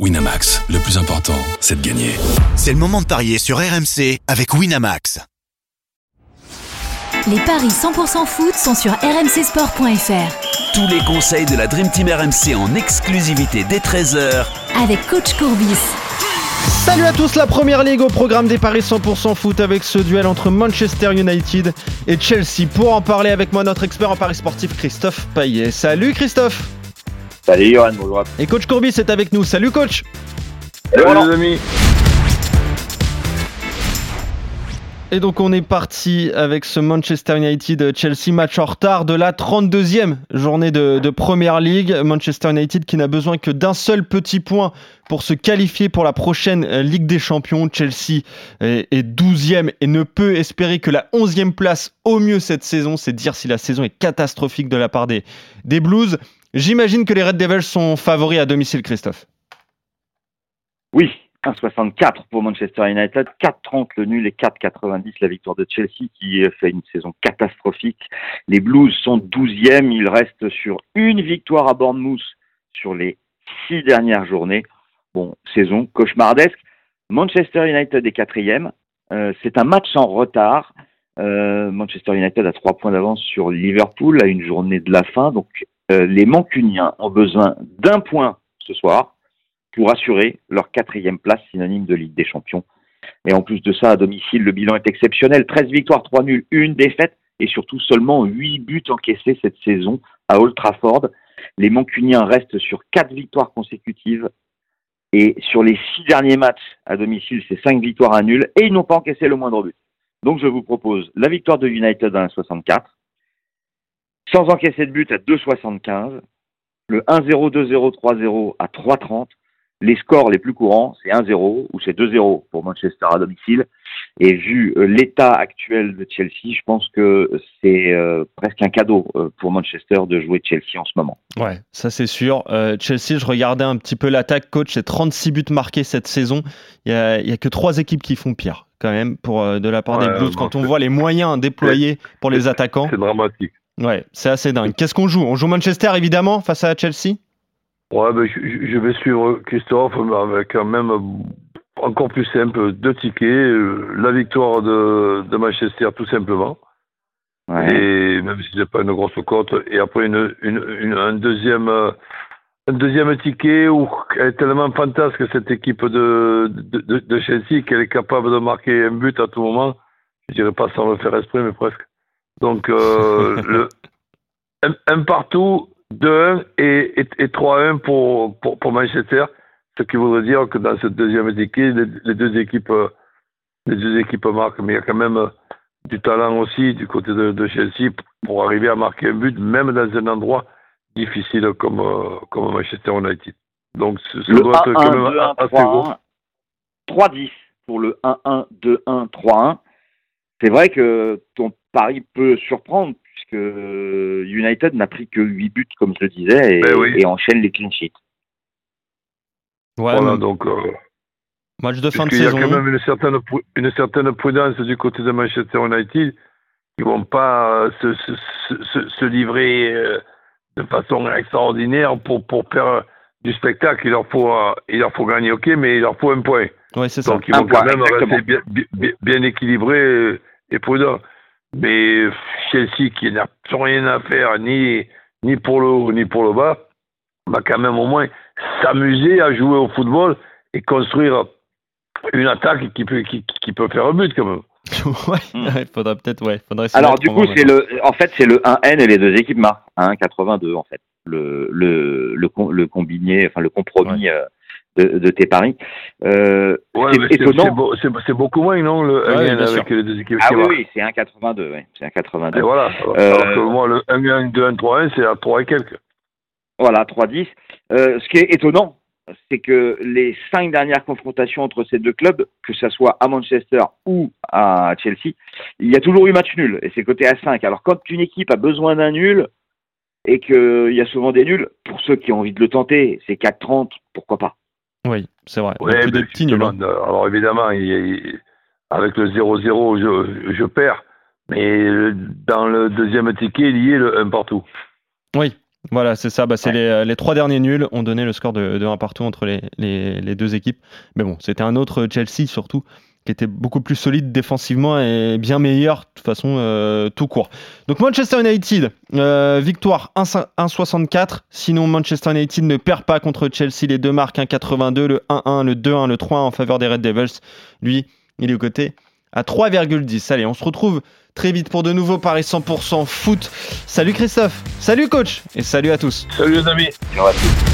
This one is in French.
Winamax, le plus important, c'est de gagner. C'est le moment de parier sur RMC avec Winamax. Les paris 100% foot sont sur rmcsport.fr. Tous les conseils de la Dream Team RMC en exclusivité dès 13h Avec coach Courbis. Salut à tous, la première ligue au programme des paris 100% foot avec ce duel entre Manchester United et Chelsea. Pour en parler avec moi, notre expert en paris sportif Christophe Paillet. Salut Christophe Salut Johan, bonjour. Et coach Courbis est avec nous. Salut coach Salut les amis Et donc on est parti avec ce Manchester United-Chelsea match en retard de la 32e journée de, de Première Ligue. Manchester United qui n'a besoin que d'un seul petit point pour se qualifier pour la prochaine Ligue des Champions. Chelsea est, est 12e et ne peut espérer que la 11e place au mieux cette saison. C'est dire si la saison est catastrophique de la part des, des Blues. J'imagine que les Red Devils sont favoris à domicile, Christophe. Oui, 1,64 pour Manchester United, 4,30 le nul et 4,90 la victoire de Chelsea qui fait une saison catastrophique. Les Blues sont 12e, ils restent sur une victoire à Bournemouth sur les six dernières journées. Bon, saison cauchemardesque. Manchester United est quatrième. Euh, c'est un match en retard. Euh, Manchester United a trois points d'avance sur Liverpool à une journée de la fin, donc euh, les Mancuniens ont besoin d'un point ce soir pour assurer leur quatrième place synonyme de Ligue des Champions. Et en plus de ça, à domicile, le bilan est exceptionnel. 13 victoires, 3 nuls, une défaite et surtout seulement 8 buts encaissés cette saison à Old Trafford. Les Mancuniens restent sur 4 victoires consécutives et sur les 6 derniers matchs à domicile, c'est 5 victoires à nul et ils n'ont pas encaissé le moindre but. Donc je vous propose la victoire de United à 1,64 sans encaisser de but à 2,75. Le 1-0, 2-0, 3-0 à 3,30. Les scores les plus courants, c'est 1-0 ou c'est 2-0 pour Manchester à domicile. Et vu euh, l'état actuel de Chelsea, je pense que c'est euh, presque un cadeau euh, pour Manchester de jouer Chelsea en ce moment. Ouais, ça c'est sûr. Euh, Chelsea, je regardais un petit peu l'attaque, coach, c'est 36 buts marqués cette saison. Il n'y a, a, que trois équipes qui font pire quand même pour, de la part ouais, des Blues. Quand on voit les moyens déployés pour les attaquants. C'est dramatique. Ouais, c'est assez dingue. Qu'est-ce qu'on joue? On joue Manchester évidemment face à Chelsea? Ouais, ben, je, je, vais suivre Christophe avec quand même encore plus simple, deux tickets, la victoire de, de Manchester tout simplement. Ouais. Et même si c'est pas une grosse cote, et après une, une, une, un deuxième un deuxième ticket où elle est tellement fantasque cette équipe de, de, de Chelsea qu'elle est capable de marquer un but à tout moment. Je dirais pas sans le faire esprit, mais presque. Donc, euh, le, un, un, partout, 2-1 et, et, et 3-1 pour, pour, pour, Manchester. Ce qui voudrait dire que dans cette deuxième équipe, les, les, deux équipes, les deux équipes marquent. Mais il y a quand même du talent aussi du côté de, de Chelsea pour arriver à marquer un but, même dans un endroit difficile comme, comme Manchester United. Donc, ce doit être quand même 2, 1, assez 3, gros. 3-10 pour le 1-1, 2-1, 3-1. C'est vrai que ton pari peut surprendre puisque United n'a pris que 8 buts, comme je le disais, et, ben oui. et enchaîne les clean sheets. Ouais, voilà, donc. Euh, match de fin de il saison. Il y a quand même une certaine, une certaine prudence du côté de Manchester United. Ils vont pas se, se, se, se livrer euh, de façon extraordinaire pour, pour faire du spectacle. Il leur, faut, il leur faut gagner, ok, mais il leur faut un point. Ouais, c'est ça. Donc ils vont un quand point, même rester bien, bien, bien équilibrés et prudents. Mais Chelsea, qui n'a plus rien à faire, ni, ni pour le haut, ni pour le bas, va quand même au moins s'amuser à jouer au football et construire une attaque qui peut, qui, qui peut faire un but quand même. ouais, il faudrait peut-être, ouais, faudrait Alors du coup, c'est le, en fait, c'est le 1N et les deux équipes marquent, hein, 82 en fait, le, le, le, le combiné, enfin le compromis. Ouais. Euh, de, de, tes paris. Euh, ouais, c'est étonnant. C'est beaucoup moins, non, le ouais, 1 avec les deux équipes Ah qui oui, c'est 1,82. Ouais, c'est 1,82. Et voilà. Euh, Alors que moi, le 1 1 2 1 3 1 c'est à 3 et quelques. Voilà, 3,10. Euh, ce qui est étonnant, c'est que les cinq dernières confrontations entre ces deux clubs, que ce soit à Manchester ou à Chelsea, il y a toujours eu match nul, et c'est coté à 5. Alors quand une équipe a besoin d'un nul, et qu'il y a souvent des nuls, pour ceux qui ont envie de le tenter, c'est 4,30, pourquoi pas? Oui, c'est vrai. Ouais, plus des petits nuls. Hein. Alors évidemment, il, il, avec le 0-0, je, je, perds. Mais dans le deuxième ticket, il y est le 1 partout. Oui, Voilà, c'est ça. Bah, c'est les, les, trois derniers nuls ont donné le score de, de 1 partout entre les, les, les deux équipes. Mais bon, c'était un autre Chelsea surtout qui était beaucoup plus solide défensivement et bien meilleur de toute façon euh, tout court. Donc Manchester United, euh, victoire 1,64. Sinon Manchester United ne perd pas contre Chelsea. Les deux marques 1,82, le 1-1, le 2-1, le 3-1 en faveur des Red Devils. Lui, il est au côté à 3,10. Allez, on se retrouve très vite pour de nouveaux paris 100% foot. Salut Christophe, salut coach et salut à tous. Salut les amis. Salut à tous.